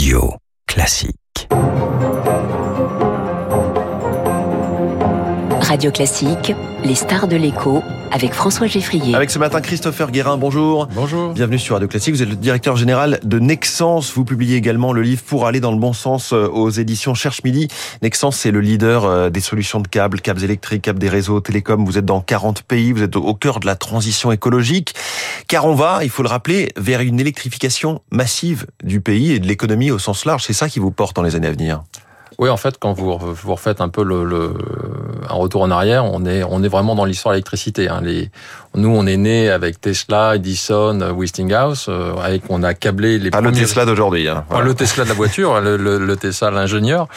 Radio Classique. Radio Classique, les stars de l'écho avec François Geffrier. Avec ce matin Christopher Guérin, bonjour. Bonjour. Bienvenue sur Radio Classique. Vous êtes le directeur général de Nexence. Vous publiez également le livre Pour aller dans le bon sens euh, aux éditions Cherche Midi. Nexence, c'est le leader euh, des solutions de câbles, câbles électriques, câbles des réseaux télécoms. Vous êtes dans 40 pays. Vous êtes au cœur de la transition écologique. Car on va, il faut le rappeler, vers une électrification massive du pays et de l'économie au sens large. C'est ça qui vous porte dans les années à venir. Oui, en fait, quand vous, vous refaites un peu le, le, un retour en arrière, on est, on est vraiment dans l'histoire de l'électricité. Hein. Les, nous, on est né avec Tesla, Edison, Westinghouse, euh, avec on a câblé les. Pas premiers... le Tesla d'aujourd'hui. Hein. Voilà. Pas le Tesla de la voiture, le, le, le, Tesla l'ingénieur.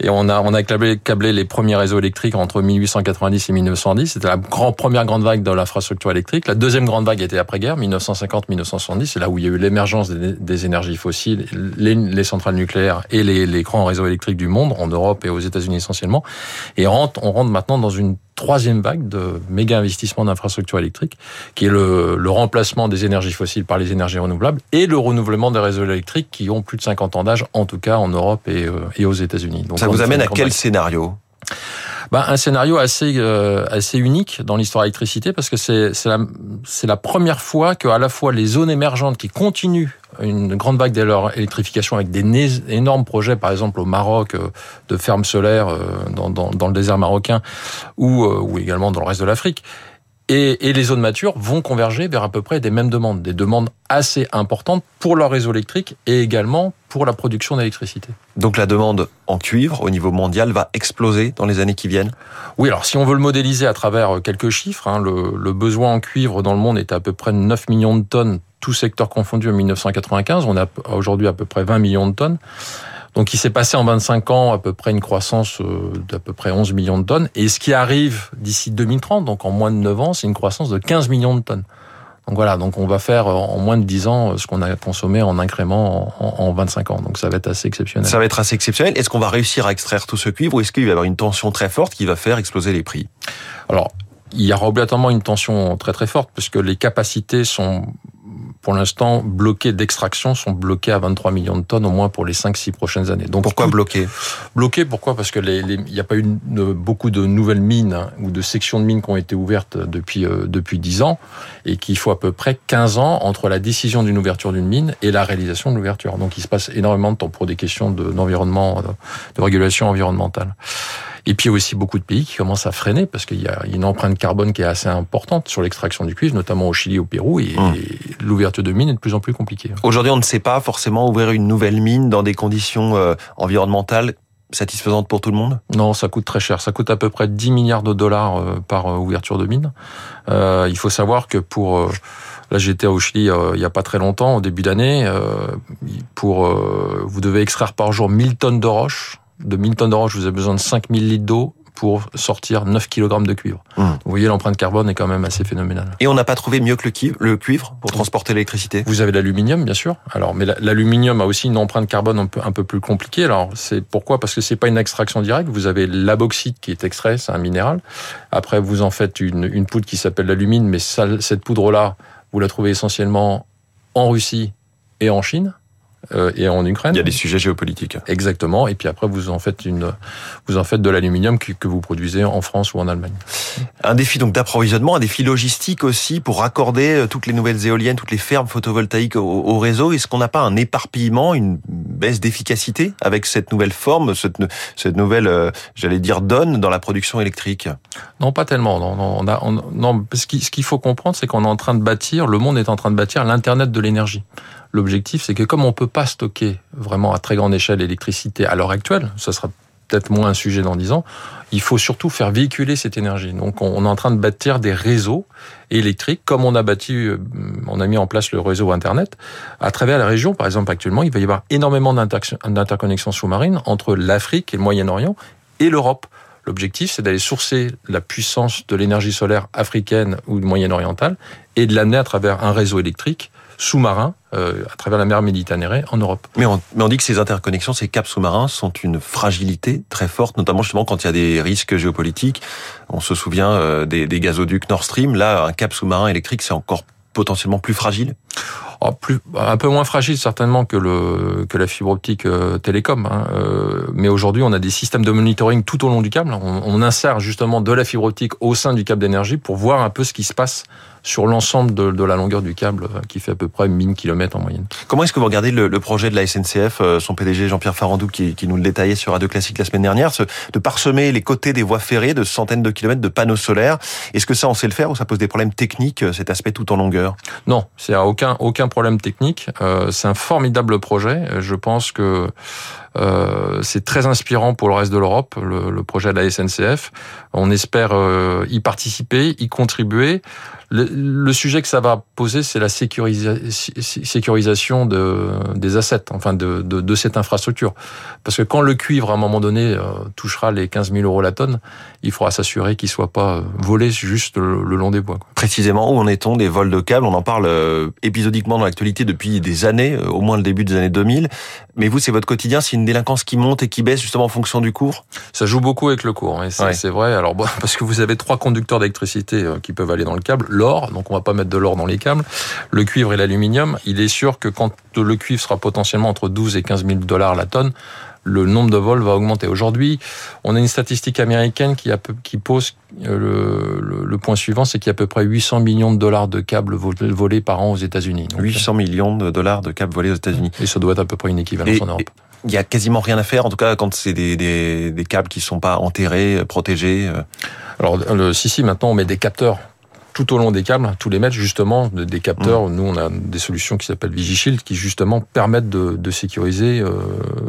Et on a, on a câblé, câblé les premiers réseaux électriques entre 1890 et 1910. C'était la première grande vague de l'infrastructure électrique. La deuxième grande vague était après-guerre, 1950-1970. C'est là où il y a eu l'émergence des, énergies fossiles, les, les, centrales nucléaires et les, les grands réseaux électriques du monde, en Europe et aux États-Unis essentiellement. Et on rentre, on rentre maintenant dans une troisième vague de méga investissements d'infrastructures électriques, qui est le, le, remplacement des énergies fossiles par les énergies renouvelables et le renouvellement des réseaux électriques qui ont plus de 50 ans d'âge, en tout cas en Europe et, euh, et aux États-Unis. Ça vous amène à quel scénario? Ben, un scénario assez euh, assez unique dans l'histoire de l'électricité parce que c'est la la première fois que à la fois les zones émergentes qui continuent une grande vague de leur électrification avec des énormes projets, par exemple au Maroc, euh, de fermes solaires euh, dans, dans, dans le désert marocain ou, ou également dans le reste de l'Afrique. Et, et, les zones matures vont converger vers à peu près des mêmes demandes, des demandes assez importantes pour leur réseau électrique et également pour la production d'électricité. Donc la demande en cuivre au niveau mondial va exploser dans les années qui viennent? Oui, alors si on veut le modéliser à travers quelques chiffres, hein, le, le besoin en cuivre dans le monde est à peu près 9 millions de tonnes tout secteur confondu en 1995. On a aujourd'hui à peu près 20 millions de tonnes. Donc il s'est passé en 25 ans à peu près une croissance d'à peu près 11 millions de tonnes. Et ce qui arrive d'ici 2030, donc en moins de 9 ans, c'est une croissance de 15 millions de tonnes. Donc voilà, donc on va faire en moins de 10 ans ce qu'on a consommé en incrément en, en, 25 ans. Donc ça va être assez exceptionnel. Ça va être assez exceptionnel. Est-ce qu'on va réussir à extraire tout ce cuivre ou est-ce qu'il va y avoir une tension très forte qui va faire exploser les prix? Alors, il y aura obligatoirement une tension très très forte puisque les capacités sont pour l'instant, bloqués d'extraction sont bloqués à 23 millions de tonnes au moins pour les 5-6 prochaines années. Donc pourquoi bloqués? Bloqués, pourquoi? Parce que les, les, il n'y a pas eu de, beaucoup de nouvelles mines hein, ou de sections de mines qui ont été ouvertes depuis euh, depuis 10 ans et qu'il faut à peu près 15 ans entre la décision d'une ouverture d'une mine et la réalisation de l'ouverture. Donc il se passe énormément de temps pour des questions d'environnement, de, de régulation environnementale. Et puis il y a aussi beaucoup de pays qui commencent à freiner parce qu'il y a une empreinte carbone qui est assez importante sur l'extraction du cuivre, notamment au Chili, au Pérou, et, mmh. L'ouverture de mines est de plus en plus compliquée. Aujourd'hui, on ne sait pas forcément ouvrir une nouvelle mine dans des conditions euh, environnementales satisfaisantes pour tout le monde? Non, ça coûte très cher. Ça coûte à peu près 10 milliards de dollars euh, par euh, ouverture de mine. Euh, il faut savoir que pour... Là, j'étais au Chili euh, il y a pas très longtemps, au début d'année. Euh, pour, vous devez extraire par jour 1000 tonnes de roches. De 1000 tonnes de roches, vous avez besoin de 5000 litres d'eau pour sortir 9 kg de cuivre. Mmh. Vous voyez, l'empreinte carbone est quand même assez phénoménale. Et on n'a pas trouvé mieux que le cuivre, le cuivre pour transporter l'électricité? Vous avez l'aluminium, bien sûr. Alors, mais l'aluminium a aussi une empreinte carbone un peu, un peu plus compliquée. Alors, c'est pourquoi? Parce que c'est pas une extraction directe. Vous avez la bauxite qui est extrait, c'est un minéral. Après, vous en faites une, une poudre qui s'appelle l'alumine, mais ça, cette poudre-là, vous la trouvez essentiellement en Russie et en Chine euh, et en Ukraine. Il y a des sujets géopolitiques. Exactement. Et puis après, vous en faites une, vous en faites de l'aluminium que, que, vous produisez en France ou en Allemagne. Un défi donc d'approvisionnement, un défi logistique aussi pour raccorder euh, toutes les nouvelles éoliennes, toutes les fermes photovoltaïques au, au réseau. Est-ce qu'on n'a pas un éparpillement, une baisse d'efficacité avec cette nouvelle forme, cette, nouvelle, euh, j'allais dire, donne dans la production électrique? Non, pas tellement. Non, ce qu'il faut comprendre, c'est qu'on est en train de bâtir, le monde est en train de bâtir l'internet de l'énergie. L'objectif, c'est que comme on peut pas stocker vraiment à très grande échelle l'électricité à l'heure actuelle, ça sera peut-être moins un sujet dans dix ans, il faut surtout faire véhiculer cette énergie. Donc on est en train de bâtir des réseaux électriques, comme on a bâti, on a mis en place le réseau Internet. À travers la région, par exemple actuellement, il va y avoir énormément d'interconnexions sous-marines entre l'Afrique et le Moyen-Orient et l'Europe. L'objectif, c'est d'aller sourcer la puissance de l'énergie solaire africaine ou moyen-orientale et de l'amener à travers un réseau électrique sous-marins euh, à travers la mer Méditerranée en Europe. Mais on, mais on dit que ces interconnexions, ces caps sous-marins sont une fragilité très forte, notamment justement quand il y a des risques géopolitiques. On se souvient euh, des, des gazoducs Nord Stream. Là, un cap sous-marin électrique, c'est encore potentiellement plus fragile oh, plus, un peu moins fragile certainement que le que la fibre optique euh, télécom. Hein. Euh, mais aujourd'hui, on a des systèmes de monitoring tout au long du câble. On, on, insère justement de la fibre optique au sein du câble d'énergie pour voir un peu ce qui se passe sur l'ensemble de, de, la longueur du câble, euh, qui fait à peu près 1000 km en moyenne. Comment est-ce que vous regardez le, le, projet de la SNCF, euh, son PDG Jean-Pierre Farandou, qui, qui, nous le détaillait sur Radio Classique la semaine dernière, de parsemer les côtés des voies ferrées de centaines de kilomètres de panneaux solaires? Est-ce que ça, on sait le faire ou ça pose des problèmes techniques, cet aspect tout en longueur? Non, c'est aucun aucun problème technique. Euh, c'est un formidable projet. Je pense que euh, c'est très inspirant pour le reste de l'Europe, le, le, projet de la SNCF. On espère euh, y participer, y contribuer. Le, le, sujet que ça va poser, c'est la sécurisa sécurisation de, des assets, enfin de, de, de, cette infrastructure. Parce que quand le cuivre, à un moment donné, euh, touchera les 15 000 euros la tonne, il faudra s'assurer qu'il soit pas euh, volé juste le, le long des bois. Quoi. Précisément, où en est-on des vols de câbles? On en parle euh, épisodiquement dans l'actualité depuis des années, au moins le début des années 2000. Mais vous, c'est votre quotidien, c'est une délinquance qui monte et qui baisse justement en fonction du cours? Ça joue beaucoup avec le cours, c'est ouais. vrai. Alors bon, parce que vous avez trois conducteurs d'électricité qui peuvent aller dans le câble l'or, donc on va pas mettre de l'or dans les câbles, le cuivre et l'aluminium. Il est sûr que quand le cuivre sera potentiellement entre 12 et 15 000 dollars la tonne, le nombre de vols va augmenter. Aujourd'hui, on a une statistique américaine qui, a, qui pose le, le, le, point suivant, c'est qu'il y a à peu près 800 millions de dollars de câbles volés par an aux États-Unis. 800 millions de dollars de câbles volés aux États-Unis. Et ça doit être à peu près une équivalence et, en Europe. Il y a quasiment rien à faire, en tout cas quand c'est des, des, des, câbles qui sont pas enterrés, protégés. Alors, le, si, si, maintenant on met des capteurs tout au long des câbles, tous les mètres, justement, des capteurs. Mmh. Nous, on a des solutions qui s'appellent VigiShield, qui justement permettent de, de sécuriser euh,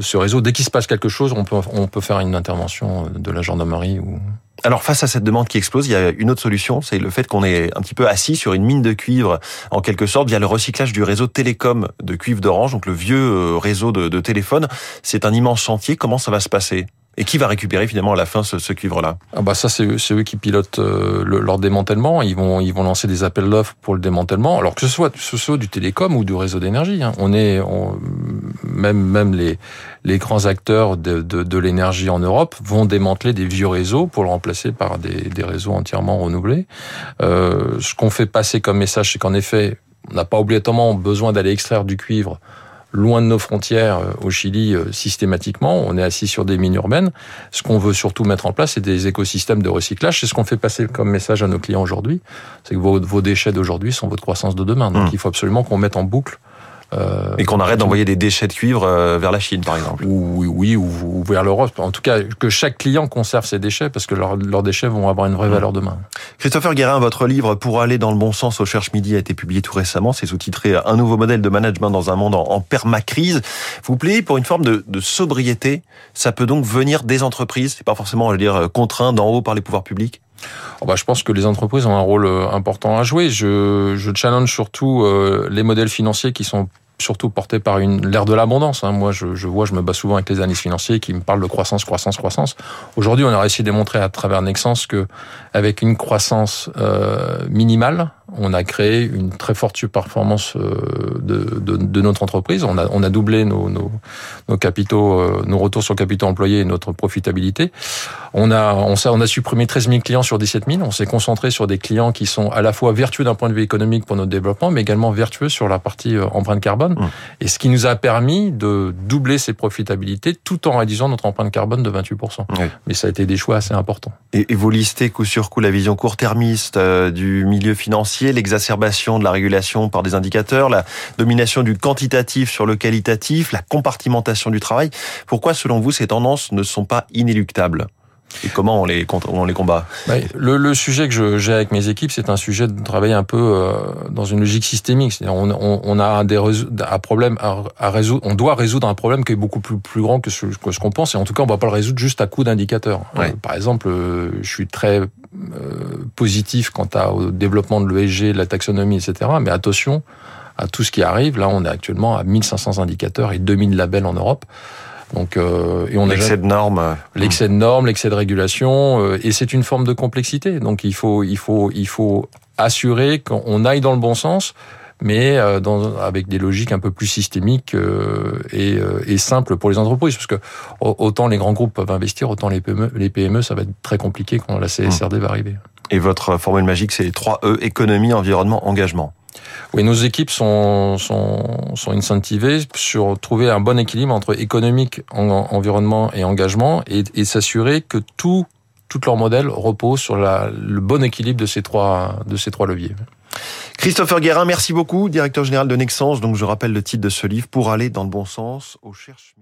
ce réseau. Dès qu'il se passe quelque chose, on peut, on peut faire une intervention de la gendarmerie ou. Alors face à cette demande qui explose, il y a une autre solution, c'est le fait qu'on est un petit peu assis sur une mine de cuivre, en quelque sorte, via le recyclage du réseau télécom de cuivre d'Orange, donc le vieux euh, réseau de, de téléphone. C'est un immense chantier. Comment ça va se passer? Et qui va récupérer finalement à la fin ce, ce cuivre-là? Ah bah Ça, c'est eux, eux, qui pilotent euh, le, leur démantèlement. Ils vont, ils vont lancer des appels d'offres pour le démantèlement. Alors que ce soit, ce soit du télécom ou du réseau d'énergie. Hein. On est, on, même, même les, les grands acteurs de, de, de l'énergie en Europe vont démanteler des vieux réseaux pour le remplacer par des, des réseaux entièrement renouvelés. Euh, ce qu'on fait passer comme message, c'est qu'en effet, on n'a pas obligatoirement besoin d'aller extraire du cuivre loin de nos frontières au Chili systématiquement. On est assis sur des mines urbaines. Ce qu'on veut surtout mettre en place, c'est des écosystèmes de recyclage. C'est ce qu'on fait passer comme message à nos clients aujourd'hui. C'est que vos, vos déchets d'aujourd'hui sont votre croissance de demain. Donc mmh. il faut absolument qu'on mette en boucle euh, et qu'on arrête d'envoyer des déchets de cuivre euh, vers la Chine, par exemple. Oui, oui, ou, ou vers l'Europe. En tout cas, que chaque client conserve ses déchets parce que leurs leur déchets vont avoir une vraie valeur demain. Christopher Guérin, votre livre Pour aller dans le bon sens au Cherche Midi a été publié tout récemment. C'est sous-titré Un nouveau modèle de management dans un monde en, en permacrise. Vous plaît pour une forme de, de, sobriété. Ça peut donc venir des entreprises. C'est pas forcément, je veux dire, contraint d'en haut par les pouvoirs publics. Oh bah, je pense que les entreprises ont un rôle important à jouer. Je, je challenge surtout euh, les modèles financiers qui sont surtout porté par une l'ère de l'abondance. Hein. Moi, je, je, vois, je me bats souvent avec les analystes financiers qui me parlent de croissance, croissance, croissance. Aujourd'hui, on a réussi à démontrer à travers Nexens que avec une croissance euh, minimale, on a créé une très forte performance de, de, de, notre entreprise. On a, on a doublé nos, nos, nos capitaux, nos retours sur capitaux employés et notre profitabilité. On a, on, on a supprimé 13 000 clients sur 17 000. On s'est concentré sur des clients qui sont à la fois vertueux d'un point de vue économique pour notre développement, mais également vertueux sur la partie empreinte carbone. Mmh. Et ce qui nous a permis de doubler ses profitabilités tout en réduisant notre empreinte carbone de 28%. Oui. Mais ça a été des choix assez importants. Et, et vous listez coup sur coup la vision court-termiste euh, du milieu financier, l'exacerbation de la régulation par des indicateurs, la domination du quantitatif sur le qualitatif, la compartimentation du travail. Pourquoi, selon vous, ces tendances ne sont pas inéluctables? Et comment on les, on les combat? Le, le, sujet que j'ai avec mes équipes, c'est un sujet de travailler un peu euh, dans une logique systémique. On, on, on, a des un problème à, à, résoudre. On doit résoudre un problème qui est beaucoup plus, plus grand que ce qu'on qu pense. Et en tout cas, on ne va pas le résoudre juste à coup d'indicateurs. Ouais. Euh, par exemple, euh, je suis très positif quant à, au développement de l'ESG, de la taxonomie, etc. Mais attention à tout ce qui arrive. Là, on est actuellement à 1500 indicateurs et 2000 labels en Europe. Donc, euh, et on l'excès de normes, l'excès de normes, l'excès de régulation, euh, et c'est une forme de complexité. Donc, il faut, il faut, il faut assurer qu'on aille dans le bon sens, mais euh, dans, avec des logiques un peu plus systémiques euh, et, euh, et, simples pour les entreprises, parce que autant les grands groupes peuvent investir, autant les PME, les PME, ça va être très compliqué quand la CSRD mmh. va arriver. Et votre formule magique, c'est les 3 E économie, environnement, engagement. Oui, nos équipes sont, sont, sont incentivées sur trouver un bon équilibre entre économique, environnement et engagement et, et s'assurer que tout, tout leur modèle repose sur le bon équilibre de ces trois, leviers. Christopher Guérin, merci beaucoup, directeur général de Nexens. Donc, je rappelle le titre de ce livre, Pour aller dans le bon sens, au cherche